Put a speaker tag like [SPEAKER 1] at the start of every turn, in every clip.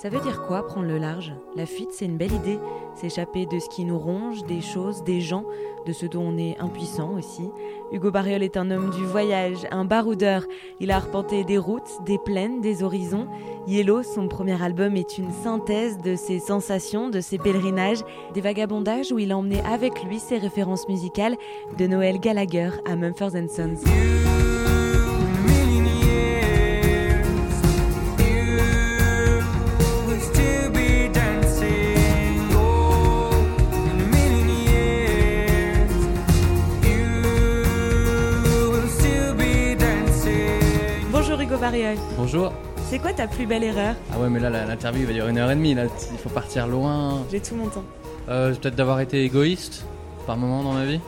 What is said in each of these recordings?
[SPEAKER 1] Ça veut dire quoi prendre le large? La fuite, c'est une belle idée. S'échapper de ce qui nous ronge, des choses, des gens, de ce dont on est impuissant aussi. Hugo Barriol est un homme du voyage, un baroudeur. Il a arpenté des routes, des plaines, des horizons. Yellow, son premier album, est une synthèse de ses sensations, de ses pèlerinages, des vagabondages où il a emmené avec lui ses références musicales de Noël Gallagher à Mumford Sons.
[SPEAKER 2] Bonjour.
[SPEAKER 1] C'est quoi ta plus belle erreur?
[SPEAKER 2] Ah ouais, mais là, l'interview va durer une heure et demie. Là, il faut partir loin.
[SPEAKER 1] J'ai tout mon temps.
[SPEAKER 2] Euh, Peut-être d'avoir été égoïste par moment dans ma vie.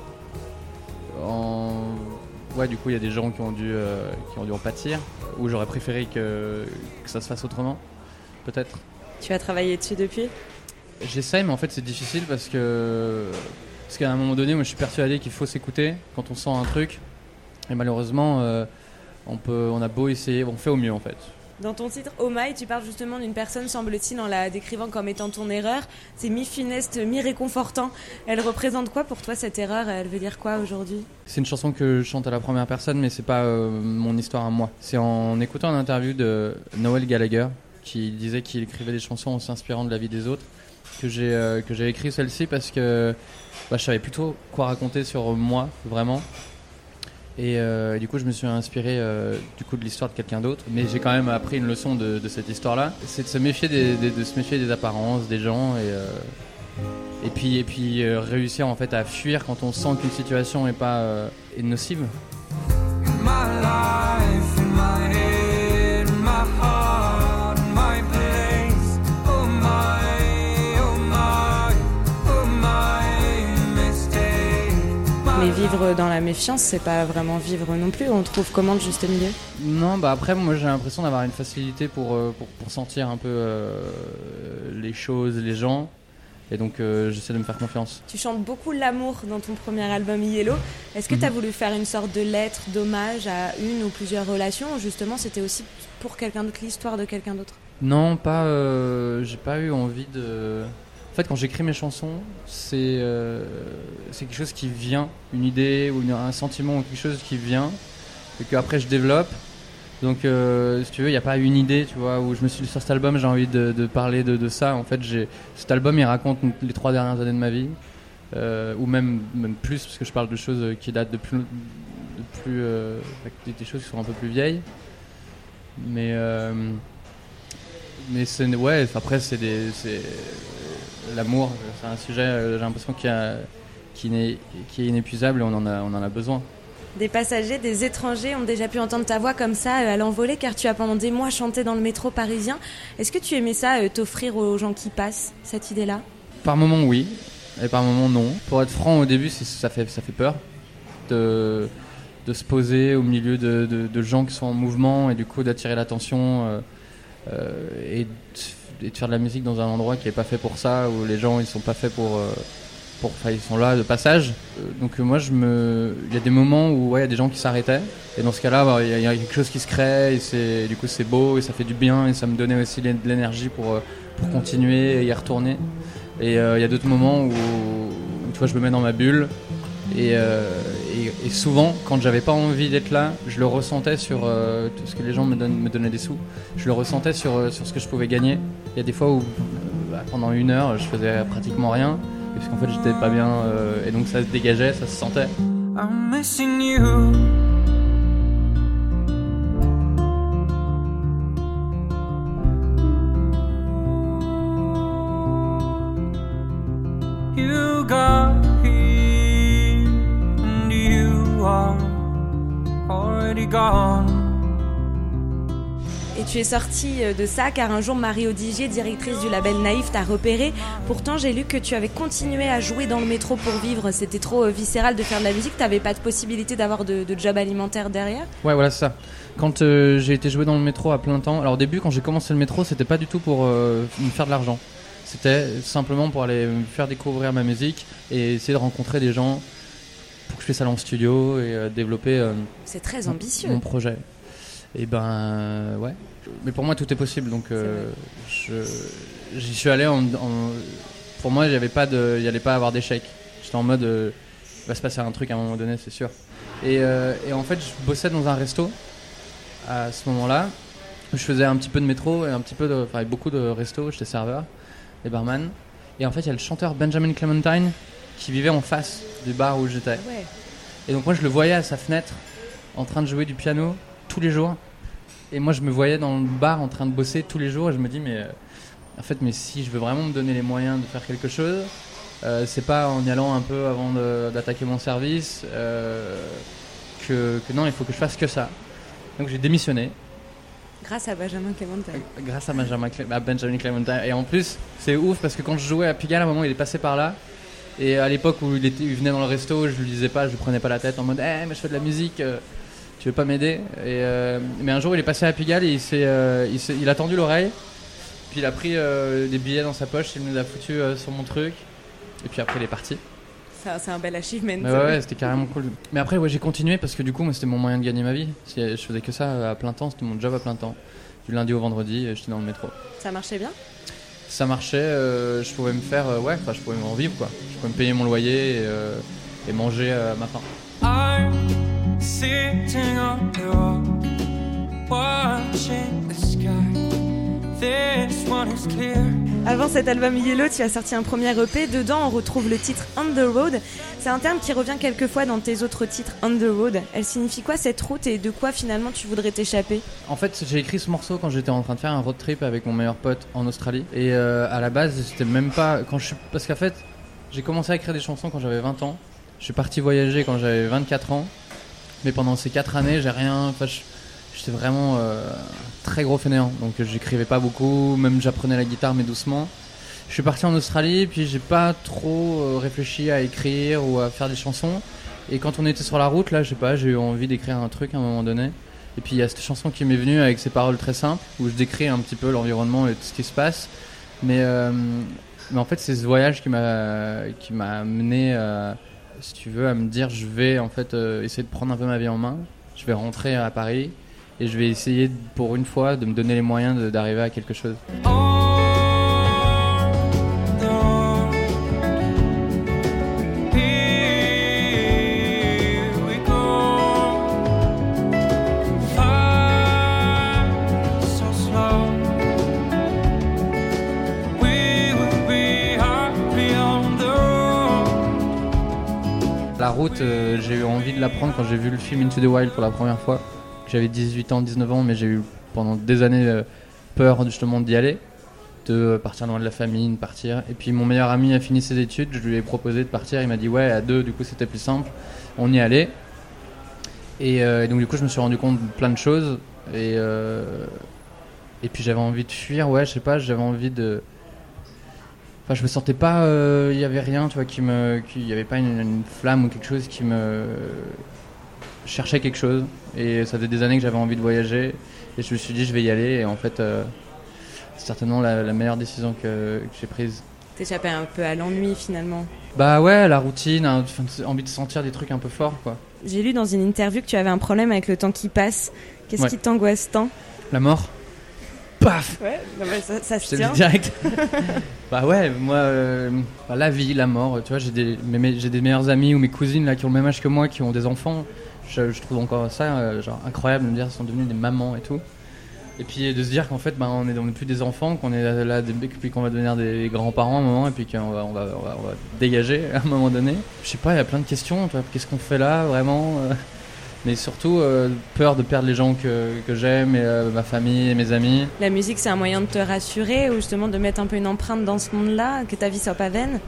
[SPEAKER 2] Ouais, du coup, il y a des gens qui ont dû, euh, qui ont dû en pâtir. Ou j'aurais préféré que, que ça se fasse autrement. Peut-être.
[SPEAKER 1] Tu as travaillé dessus depuis?
[SPEAKER 2] J'essaye, mais en fait, c'est difficile parce que. Parce qu'à un moment donné, moi, je suis persuadé qu'il faut s'écouter quand on sent un truc. Et malheureusement. Euh, on, peut, on a beau essayer, on fait au mieux en fait.
[SPEAKER 1] Dans ton titre Oh My, tu parles justement d'une personne, semble-t-il, en la décrivant comme étant ton erreur. C'est mi-funeste, mi-réconfortant. Elle représente quoi pour toi cette erreur? Elle veut dire quoi aujourd'hui?
[SPEAKER 2] C'est une chanson que je chante à la première personne, mais c'est pas euh, mon histoire à moi. C'est en écoutant une interview de Noel Gallagher qui disait qu'il écrivait des chansons en s'inspirant de la vie des autres que j'ai euh, que j'ai écrit celle-ci parce que bah, je savais plutôt quoi raconter sur moi vraiment euh, et, du coup, je me suis inspiré euh, du coup de l'histoire de quelqu'un d'autre. Mais j'ai quand même appris une leçon de, cette histoire-là. C'est de se méfier des, de se méfier des apparences des gens et euh, et puis et puis réussir en fait à fuir quand on sent qu'une situation est pas est nocive.
[SPEAKER 1] Vivre dans la méfiance, c'est pas vraiment vivre non plus. On trouve comment le juste milieu?
[SPEAKER 2] Non, bah après, moi j'ai l'impression d'avoir une facilité pour, euh, pour, sentir un peu euh, les choses, les gens. Et donc euh, j'essaie de me faire confiance.
[SPEAKER 1] Tu chantes beaucoup l'amour dans ton premier album Yellow. Est-ce que tu as mhm. voulu faire une sorte de lettre d'hommage à une ou plusieurs relations ou justement c'était aussi pour quelqu'un d'autre, l'histoire de quelqu'un d'autre?
[SPEAKER 2] Non, pas. j'ai pas eu envie de. En fait, quand j'écris mes chansons, euh, c'est quelque chose qui vient, une idée ou un sentiment ou quelque chose qui vient, et qu'après je développe. Donc, euh, si tu veux, il n'y a pas une idée, tu vois, où je me suis dit sur cet album, j'ai envie de, parler de, ça. En fait, cet album, il raconte les trois dernières années de ma vie, euh, ou même, même plus, parce que je parle de choses qui datent de plus. De plus des choses qui sont un peu plus vieilles. Mais. mais. Ouais, après, c'est des l'amour, c'est un sujet, euh, j'ai l'impression qui, est, qui est inépuisable et on en a, on en a besoin.
[SPEAKER 1] Des passagers, des étrangers ont déjà pu entendre ta voix comme ça euh, à l'envolée car tu as pendant des mois chanté dans le métro parisien. Est-ce que tu aimais ça, euh, t'offrir aux gens qui passent, cette idée-là?
[SPEAKER 2] Par moments oui, et par moments non. Pour être franc, au début, ça fait, ça fait peur de, de se poser au milieu de, de, gens qui sont en mouvement et du coup d'attirer l'attention et et de faire de la musique dans un endroit qui est pas fait pour ça, où les gens ils sont pas faits pour, euh, pour ils sont là de passage. Euh, donc euh, moi je me, il y a des moments où il y a des gens qui s'arrêtaient et dans ce cas-là bah, il y, a quelque chose qui se crée et c'est du coup c'est beau et ça fait du bien et ça me donnait aussi de l'énergie pour pour continuer et y retourner. Et il y a d'autres moments où, où, tu vois je me mets dans ma bulle et, souvent, quand j'avais pas envie d'être là, je le ressentais sur euh, ce que les gens me, me donnaient des sous. Je le ressentais sur, sur ce que je pouvais gagner. Il y a des fois où bah, pendant une heure, je faisais pratiquement rien, parce qu'en fait, j'étais pas bien, euh, et donc ça se dégageait, ça se sentait.
[SPEAKER 1] Et tu es sortie euh, de ça car un jour Marie Odigier, directrice du label Naïf, t'a repéré. Pourtant, j'ai lu que tu avais continué à jouer dans le métro pour vivre. C'était trop euh, viscéral de faire de la musique. T'avais pas de possibilité d'avoir de, job alimentaire derrière?
[SPEAKER 2] Ouais, voilà, c'est ça. Quand euh, j'ai été jouer dans le métro à plein temps, alors au début, quand j'ai commencé le métro, c'était pas du tout pour me faire de l'argent. C'était simplement pour aller me faire découvrir ma musique et essayer de rencontrer des gens pour que je fasse ça en studio et développer.
[SPEAKER 1] c'est très ambitieux.
[SPEAKER 2] Mon projet. Et ben ouais. Mais pour moi tout est possible donc euh, je j'y suis allé en, en- pour moi il y avait pas de y allait pas avoir d'échec. J'étais en mode euh, il va se passer un truc à un moment donné c'est sûr. Et, euh, et en fait je bossais dans un resto à ce moment-là. Je faisais un petit peu de métro et un petit peu de enfin beaucoup de resto, j'étais serveur et barman. Et en fait il y a le chanteur Benjamin Clementine qui vivait en face du bar où j'étais.
[SPEAKER 1] Ouais.
[SPEAKER 2] Et donc moi je le voyais à sa fenêtre en train de jouer du piano tous les jours. Et moi je me voyais dans le bar en train de bosser tous les jours et je me dis mais euh, en fait mais si je veux vraiment me donner les moyens de faire quelque chose, euh, c'est pas en y allant un peu avant d'attaquer mon service euh, que, que non il faut que je fasse que ça. Donc j'ai démissionné
[SPEAKER 1] Grâce à Benjamin Clémentin.
[SPEAKER 2] grâce à Benjamin, à Benjamin Clementine. Et en plus, c'est ouf parce que quand je jouais à Pigalle, à un moment, il est passé par là. Et à l'époque où il, était, il venait dans le resto, je lui disais pas, je lui prenais pas la tête en mode, eh, mais je fais de la musique, tu veux pas m'aider Et euh, Mais un jour, il est passé à Pigalle et il, s'est, euh, il, s'est- il a tendu l'oreille. Puis il a pris euh, des billets dans sa poche, il me les a foutus sur mon truc. Et puis après, il est parti.
[SPEAKER 1] Ça, C'est un bel achievement.
[SPEAKER 2] Mais ouais, ouais, c'était carrément cool. Mais après, ouais, j'ai continué parce que du coup, moi, c'était mon moyen de gagner ma vie. Je faisais que ça à plein temps, c'était mon job à plein temps. Du lundi au vendredi, j'étais dans le métro.
[SPEAKER 1] Ça marchait bien?
[SPEAKER 2] Ça marchait, euh, je pouvais me faire, euh, ouais, enfin, je pouvais en vivre quoi. Je pouvais me payer mon loyer et, euh, et manger à ma faim.
[SPEAKER 3] I'm sitting on the rock, watching the sky. This one is clear.
[SPEAKER 1] Avant cet album Yellow, tu as sorti un premier EP. Dedans, on retrouve le titre On the Road. C'est un terme qui revient quelquefois dans tes autres titres On the Road. Elle signifie quoi cette route et de quoi finalement tu voudrais t'échapper?
[SPEAKER 2] En fait, j'ai écrit ce morceau quand j'étais en train de faire un road trip avec mon meilleur pote en Australie. Et euh, à la base, c'était même pas quand je suis, parce qu'en fait, j'ai commencé à écrire des chansons quand j'avais 20 ans. Je suis parti voyager quand j'avais 24 ans. Mais pendant ces 4 années, j'ai rien. J'étais vraiment euh, très gros fainéant. Donc, j'écrivais pas beaucoup. Même j'apprenais la guitare, mais doucement. Je suis parti en Australie, puis j'ai pas trop euh, réfléchi à écrire ou à faire des chansons. Et quand on était sur la route, là, je sais pas, j'ai eu envie d'écrire un truc à un moment donné. Et puis il y a cette chanson qui m'est venue avec ces paroles très simples, où je décris un petit peu l'environnement et tout ce qui se passe. Mais, euh, mais en fait, c'est ce voyage qui m'a amené, euh, si tu veux, à me dire, je vais en fait euh, essayer de prendre un peu ma vie en main. Je vais rentrer à Paris et je vais essayer pour une fois de me donner les moyens d'arriver à quelque chose. Euh, j'ai eu envie de la prendre quand j'ai vu le film Into the Wild pour la première fois. J'avais 18 ans, 19 ans, mais j'ai eu pendant des années euh, peur justement d'y aller, de euh, partir loin de la famille, de partir. Et puis mon meilleur ami a fini ses études, je lui ai proposé de partir, il m'a dit ouais, à deux, du coup c'était plus simple. On y allait. Et, et donc du coup je me suis rendu compte de plein de choses. Et puis j'avais envie de fuir, ouais, je sais pas, j'avais envie de... Enfin, je me sentais pas. euh, Il y avait rien, tu vois, qui me. Il y avait pas une, une flamme ou quelque chose qui me. Je cherchais quelque chose. Et ça faisait des années que j'avais envie de voyager. Et je me suis dit, je vais y aller. Et en fait, euh, c'est certainement la, la meilleure décision que, que j'ai prise.
[SPEAKER 1] T'échapper un peu à l'ennui finalement.
[SPEAKER 2] Bah ouais, la routine, hein, envie de sentir des trucs un peu forts, quoi.
[SPEAKER 1] J'ai lu dans une interview que tu avais un problème avec le temps qui passe. Qu'est-ce
[SPEAKER 2] Ouais.
[SPEAKER 1] qui t'angoisse tant?
[SPEAKER 2] La mort. Paf
[SPEAKER 1] Ouais, ça, se
[SPEAKER 2] le
[SPEAKER 1] tient.
[SPEAKER 2] direct. bah ouais, moi, euh, bah, la vie, la mort, tu vois, j'ai des, mes- mes- j'ai des meilleurs amis ou mes cousines là qui ont le même âge que moi, qui ont des enfants. Je, je trouve encore ça euh, genre incroyable de me dire qu'ils sont devenus des mamans et tout. Et puis de se dire qu'en fait, bah, on est on n'est plus des enfants, qu'on est là, là, des- puis qu'on va devenir des grands-parents à un moment, et puis qu'on va, on va, on va, on va dégager à un moment donné. Je sais pas, il y a plein de questions. tu vois, Qu'est-ce qu'on fait là, vraiment euh, Mais surtout, euh, peur de perdre les gens que, que j'aime, et, euh, ma famille et mes amis.
[SPEAKER 1] La musique, c'est un moyen de te rassurer ou justement de mettre un peu une empreinte dans ce monde-là, que ta vie soit pas vaine?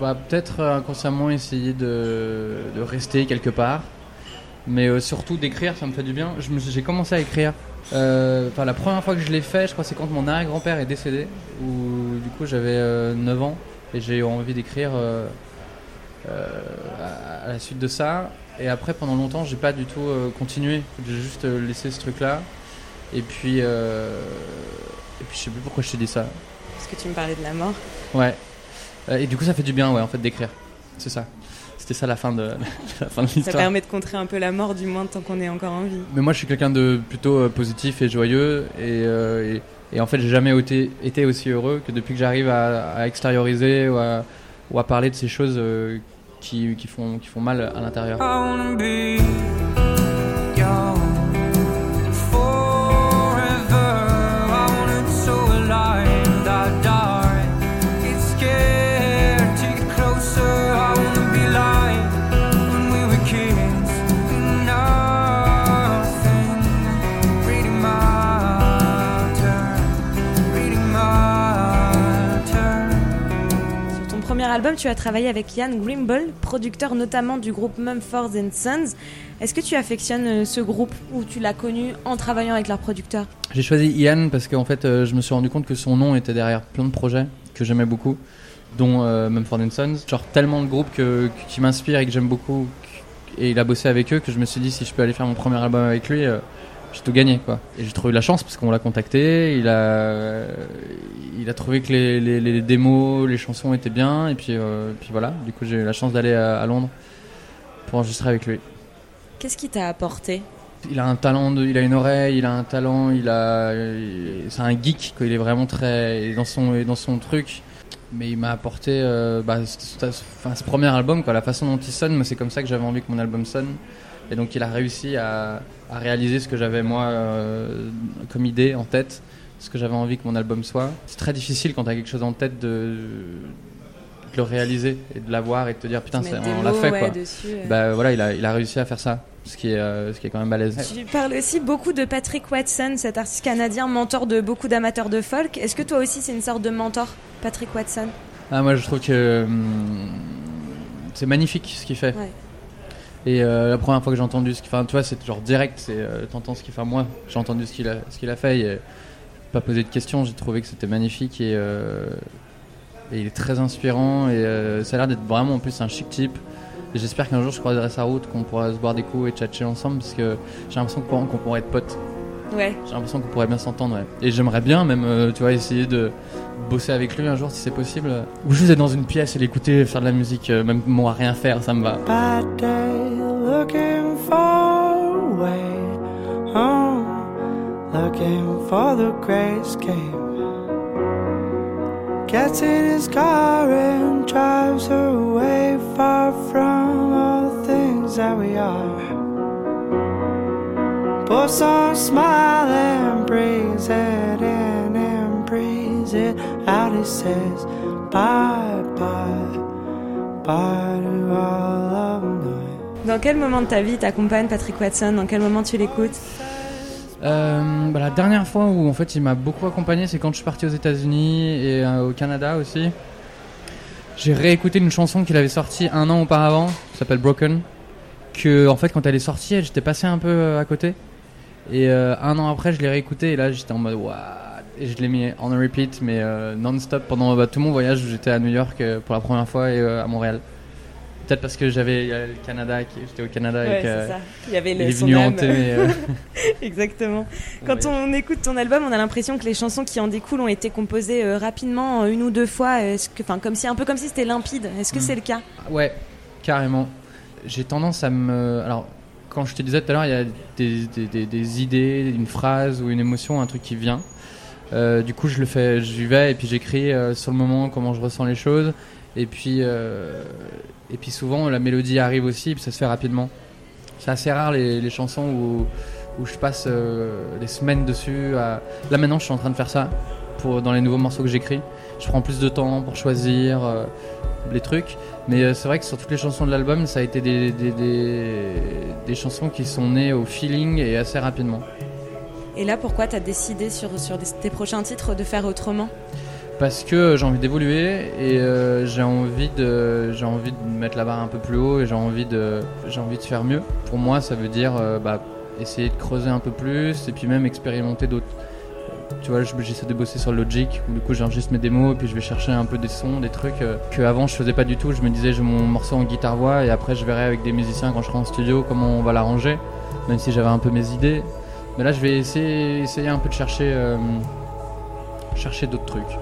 [SPEAKER 2] Bah, peut-être euh, inconsciemment essayer de, de rester quelque part. Mais euh, surtout d'écrire, ça me fait du bien. J'ai commencé à écrire. Enfin, la première fois que je l'ai fait, je crois, c'est quand mon arrière-grand-père est décédé. Où du coup, j'avais euh, 9 ans. Et j'ai eu envie d'écrire à, à la suite de ça. Et après, pendant longtemps, j'ai pas du tout euh, continué. J'ai juste euh, laissé ce truc-là. Et puis, euh, et puis, je sais plus pourquoi je t'ai dit ça.
[SPEAKER 1] Parce que tu me parlais de la mort.
[SPEAKER 2] Ouais. Euh, et du coup, ça fait du bien, ouais, en fait, d'écrire. C'est ça. c'était ça la fin de, la fin de
[SPEAKER 1] Ça
[SPEAKER 2] l'histoire.
[SPEAKER 1] permet de contrer un peu la mort, du moins tant qu'on est encore en vie.
[SPEAKER 2] Mais moi, je suis quelqu'un de plutôt positif et joyeux. Et, et, et en fait, j'ai jamais été, été aussi heureux que depuis que j'arrive à, à extérioriser ou à, ou à parler de ces choses qui, font, qui font mal à l'intérieur.
[SPEAKER 1] Tu as travaillé avec Ian Grimble, producteur notamment du groupe Mumford Sons. Est-ce que tu affectionnes euh, ce groupe ou tu l'as connu en travaillant avec leur producteur
[SPEAKER 2] J'ai choisi Ian parce qu'en fait, euh, je me suis rendu compte que son nom était derrière plein de projets que j'aimais beaucoup, dont euh, Mumford Sons. Genre tellement de groupes qui m'inspirent et que j'aime beaucoup. Et il a bossé avec eux que je me suis dit si je peux aller faire mon premier album avec lui, j'ai tout gagné quoi. Et j'ai trouvé de la chance parce qu'on l'a contacté, il a, il a trouvé que les, les, les démos, les chansons étaient bien et puis, euh, puis voilà. Du coup, j'ai eu la chance d'aller à, à Londres pour enregistrer avec lui.
[SPEAKER 1] Qu'est-ce qui t'a apporté?
[SPEAKER 2] Il a un talent, de, il a une oreille, il a un talent, il a, c'est un geek, quoi. Il est vraiment très il est dans son, il est dans son truc. Mais il m'a apporté, euh, bah, enfin, ce premier album, quoi, la façon dont il sonne. Moi, c'est comme ça que j'avais envie que mon album sonne. Et donc, il a réussi à, à réaliser ce que j'avais moi euh, comme idée en tête, ce que j'avais envie que mon album soit. C'est très difficile quand tu as quelque chose en tête de, de le réaliser et de l'avoir et de te dire putain, on l'a fait
[SPEAKER 1] ouais,
[SPEAKER 2] quoi.
[SPEAKER 1] dessus, euh.
[SPEAKER 2] Bah voilà, il a, il a réussi à faire ça, ce qui est, euh, ce qui est quand même balèze.
[SPEAKER 1] Tu parles aussi beaucoup de Patrick Watson, cet artiste canadien, mentor de beaucoup d'amateurs de folk. Est-ce que toi aussi c'est une sorte de mentor, Patrick Watson?
[SPEAKER 2] Ah, moi je trouve que hum, c'est magnifique ce qu'il fait.
[SPEAKER 1] Ouais.
[SPEAKER 2] Et euh, la première fois que j'ai entendu ce qu'il enfin, tu vois, c'est genre direct, c'est euh, t'entends ce qu'il fait. Moi, j'ai entendu ce qu'il a, ce qu'il a fait. Et, pas posé de questions, j'ai trouvé que c'était magnifique et, euh, et il est très inspirant et euh, ça a l'air d'être vraiment en plus un chic type. J'espère qu'un jour je croiserai sa route, qu'on pourra se boire des coups et tchatcher ensemble parce que j'ai l'impression qu'on pourrait être potes.
[SPEAKER 1] Ouais.
[SPEAKER 2] J'ai l'impression qu'on pourrait bien s'entendre, ouais. Et j'aimerais bien même, euh, tu vois, essayer de bosser avec lui un jour si c'est possible. Ou juste être dans une pièce et l'écouter faire de la musique, euh, même moi rien faire, ça me va.
[SPEAKER 4] bad day looking for a way home, looking for the. Gets in his car and drives away far from all the things that we are. Puts on a smile and breathes it in and breathes it out. He says, Bye bye, bye to all of night.
[SPEAKER 1] Dans quel moment de ta vie t'accompagne Patrick Watson? Dans quel moment tu l'écoutes?
[SPEAKER 2] Euh, bah, la dernière fois où en fait il m'a beaucoup accompagné, c'est quand je suis parti aux États-Unis et euh, au Canada aussi. J'ai réécouté une chanson qu'il avait sortie un an auparavant, qui s'appelle Broken. Que en fait quand elle est sortie, j'étais passé un peu euh, à côté. Et un an après, je l'ai réécouté et là j'étais en mode what? Et je l'ai mis en repeat, mais non-stop pendant bah, tout mon voyage j'étais à New York pour la première fois et à Montréal. Peut-être parce que j'avais le Canada, j'étais au Canada et que
[SPEAKER 1] Il y avait
[SPEAKER 2] il est venu hanter. euh,
[SPEAKER 1] Exactement. Quand
[SPEAKER 2] Ouais.
[SPEAKER 1] on écoute ton album, on a l'impression que les chansons qui en découlent ont été composées euh, rapidement, une ou deux fois, est-ce que, enfin, comme si un peu comme si c'était limpide. Est-ce que
[SPEAKER 2] Mm.
[SPEAKER 1] c'est le cas?
[SPEAKER 2] Ouais, carrément. J'ai tendance à me. Alors, quand je te disais tout à l'heure, il y a des, des, des- des idées, une phrase ou une émotion, un truc qui vient. Euh, du coup, je le fais, j'y vais et puis j'écris sur le moment comment je ressens les choses. Et puis, euh, et puis souvent, la mélodie arrive aussi, et puis ça se fait rapidement. C'est assez rare les, chansons où, je passe euh, des semaines dessus. Là maintenant, je suis en train de faire ça pour, dans les nouveaux morceaux que j'écris. Je prends plus de temps pour choisir euh, les trucs. Mais euh, c'est vrai que sur toutes les chansons de l'album, ça a été des, des, des, chansons qui sont nées au feeling et assez rapidement.
[SPEAKER 1] Et là, pourquoi t'as décidé sur, sur tes prochains titres de faire autrement?
[SPEAKER 2] Parce que j'ai envie d'évoluer et euh, j'ai envie de j'ai envie de mettre la barre un peu plus haut et j'ai envie de j'ai envie de faire mieux. Pour moi, ça veut dire euh, bah, essayer de creuser un peu plus et puis même expérimenter d'autres. Tu vois, je- j'essaie de bosser sur Logic, du coup j'enregistre mes démos et puis je vais chercher un peu des sons, des trucs euh, que avant je faisais pas du tout. Je me disais j'ai mon morceau en guitare voix et après je verrai avec des musiciens quand je serai en studio comment on va l'arranger, même si j'avais un peu mes idées. Mais là je vais essayer essayer un peu de chercher chercher d'autres trucs.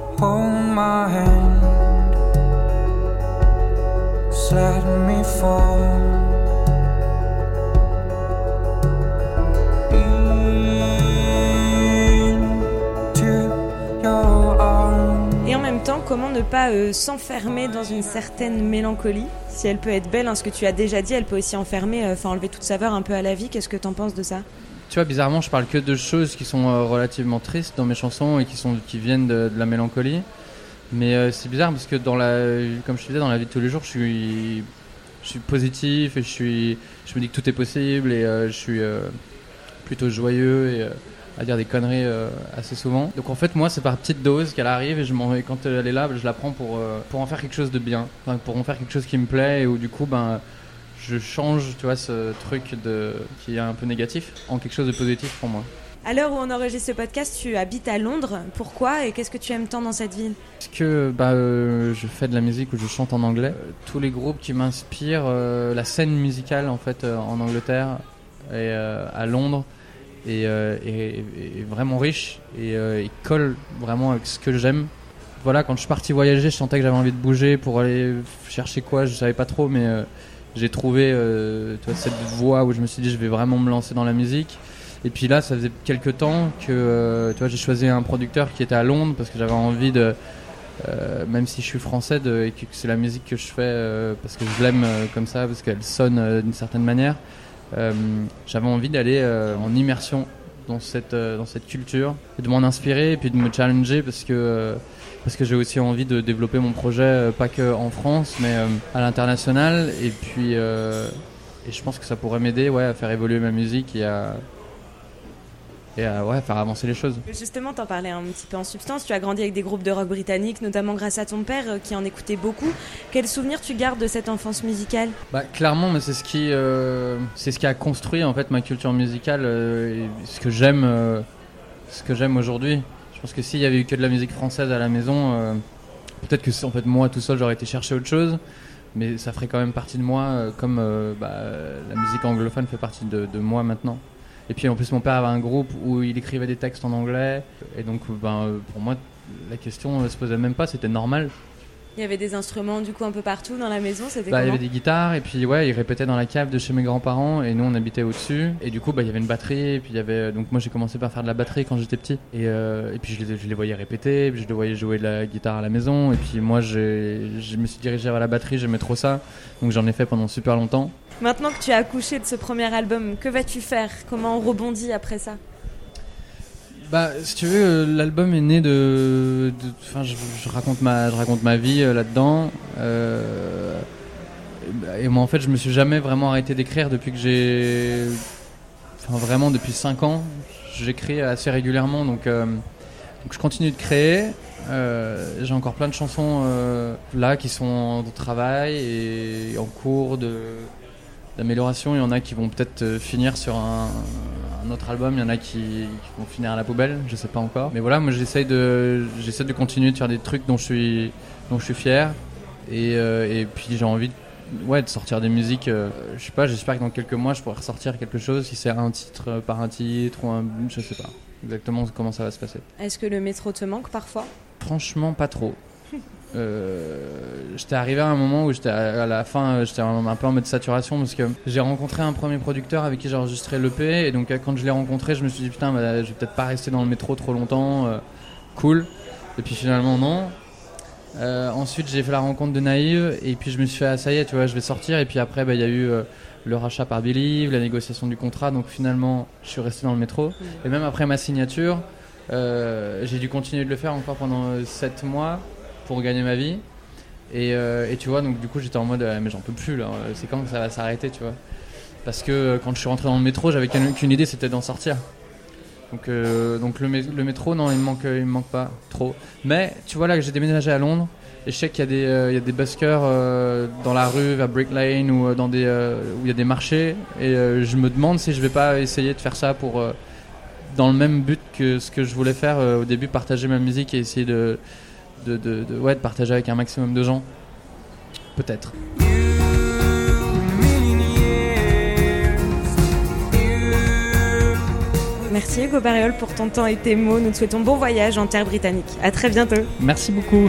[SPEAKER 1] Et en même temps, comment ne pas euh, s'enfermer dans une certaine mélancolie? Si elle peut être belle, hein, ce que tu as déjà dit, elle peut aussi enfermer, euh, enfin enlever toute saveur un peu à la vie. Qu'est-ce que t'en penses de ça?
[SPEAKER 2] Tu vois, bizarrement, je parle que de choses qui sont euh, relativement tristes dans mes chansons et qui, sont, qui viennent de, la mélancolie. Mais euh, c'est bizarre parce que, dans la, comme je te disais, dans la vie de tous les jours, je suis, je suis positif et je, suis, je me dis que tout est possible et euh, je suis plutôt joyeux et à dire des conneries assez souvent. Donc en fait, moi, c'est par petite dose qu'elle arrive et, je m'en- quand elle est là, je la prends pour, pour en faire quelque chose de bien, pour en faire quelque chose qui me plaît et où du coup, ben je change, tu vois, ce truc de, qui est un peu négatif en quelque chose de positif pour moi.
[SPEAKER 1] À l'heure où on enregistre ce podcast, tu habites à Londres. Pourquoi et qu'est-ce que tu aimes tant dans cette ville?
[SPEAKER 2] Parce que bah, euh, je fais de la musique où je chante en anglais. Euh, tous les groupes qui m'inspirent, euh, la scène musicale en fait en Angleterre et à Londres est, est- est- est vraiment riche et il colle vraiment avec ce que j'aime. Voilà, quand je suis parti voyager, je sentais que j'avais envie de bouger pour aller chercher quoi, je savais pas trop, mais j'ai trouvé euh, tu vois, cette voie où je me suis dit je vais vraiment me lancer dans la musique. Et puis là, ça faisait quelques temps que euh, tu vois, j'ai choisi un producteur qui était à Londres parce que j'avais envie de, euh, même si je suis français, de, et que c'est la musique que je fais parce que je l'aime comme ça, parce qu'elle sonne d'une certaine manière. j'avais envie d'aller en immersion dans cette, euh, dans cette culture et de m'en inspirer et puis de me challenger parce que, euh, parce que j'ai aussi envie de développer mon projet euh, pas que en France mais à l'international. Et puis et je pense que ça pourrait m'aider ouais, à faire évoluer ma musique et à, et ouais, faire avancer les choses.
[SPEAKER 1] Justement, t'en parlais un petit peu en substance. Tu as grandi avec des groupes de rock britanniques, notamment grâce à ton père euh, qui en écoutait beaucoup. Quel souvenir tu gardes de cette enfance musicale?
[SPEAKER 2] Bah, clairement, mais c'est ce qui, euh, c'est ce qui a construit en fait ma culture musicale, euh, et ce que j'aime, euh, ce que j'aime aujourd'hui. Je pense que s'il y avait eu que de la musique française à la maison, euh, peut-être que en fait moi tout seul j'aurais été chercher autre chose, mais ça ferait quand même partie de moi, euh, comme euh, bah, la musique anglophone fait partie de, de moi maintenant. Et puis en plus mon père avait un groupe où il écrivait des textes en anglais, et donc ben, euh, pour moi la question ne se posait même pas, c'était normal.
[SPEAKER 1] Il y avait des instruments du coup un peu partout dans la maison. C'était
[SPEAKER 2] Bah, il y avait des guitares et puis ouais, ils répétaient dans la cave de chez mes grands-parents et nous on habitait au-dessus. Et du coup bah il y avait une batterie et puis il y avait donc moi j'ai commencé par faire de la batterie quand j'étais petit. Et, euh, et puis je les, je les voyais répéter, puis je les voyais jouer de la guitare à la maison. Et puis moi je me suis dirigé vers la batterie, j'aimais trop ça. Donc j'en ai fait pendant super longtemps.
[SPEAKER 1] Maintenant que tu as accouché de ce premier album, que vas-tu faire? Comment on rebondit après ça?
[SPEAKER 2] Bah, si tu veux, euh, l'album est né de. Enfin, je, raconte ma, je raconte ma vie euh, là-dedans. Euh, et moi, en fait, je me suis jamais vraiment arrêté d'écrire depuis que j'ai. Enfin, vraiment depuis 5 ans. J'écris assez régulièrement, donc, donc je continue de créer. J'ai encore plein de chansons là qui sont en travail et en cours d'amélioration. Il y en a qui vont peut-être finir sur un, un autre album, il y en a qui, qui vont finir à la poubelle, je sais pas encore. Mais voilà, moi j'essaye de, j'essaie de continuer de faire des trucs dont je suis, dont je suis fier. Et, euh, et puis j'ai envie de, ouais, de sortir des musiques. euh, je sais pas, j'espère que dans quelques mois je pourrai ressortir quelque chose, si c'est un titre euh, par un titre ou un. Je sais pas exactement comment ça va se passer.
[SPEAKER 1] Est-ce que le métro te manque parfois?
[SPEAKER 2] Franchement, pas trop. Euh, j'étais arrivé à un moment où j'étais à la fin, euh, j'étais un, peu en mode saturation parce que j'ai rencontré un premier producteur avec qui j'ai enregistré l'EP et donc euh, quand je l'ai rencontré, je me suis dit putain, bah, je vais peut-être pas rester dans le métro trop longtemps, euh, cool. Et puis finalement non. Euh, ensuite, j'ai fait la rencontre de Naïve et puis je me suis fait ah, ça y est, tu vois, je vais sortir et puis après, bah, il y a eu le rachat par Believe, la négociation du contrat, donc finalement, je suis resté dans le métro. Et même après ma signature, j'ai dû continuer de le faire encore pendant 7 mois pour gagner ma vie. Et, euh, et tu vois, donc du coup, j'étais en mode, euh, mais j'en peux plus là, c'est quand que ça va s'arrêter, tu vois. Parce que euh, quand je suis rentré dans le métro, j'avais qu'une idée, c'était d'en sortir. Donc, donc le, mé- le métro, non, il me, manque, il me manque pas trop. Mais tu vois, là, j'ai déménagé à Londres. Et je sais qu'il y a des, y a des buskers dans la rue, vers Brick Lane, ou dans des, où il y a des marchés. Et je me demande si je vais pas essayer de faire ça pour, dans le même but que ce que je voulais faire au début, partager ma musique et essayer de, de, de, de- ouais, de partager avec un maximum de gens. Peut-être.
[SPEAKER 1] Merci Hugo Barriol pour ton temps et tes mots. Nous te souhaitons bon voyage en terre britannique. À très bientôt.
[SPEAKER 2] Merci beaucoup.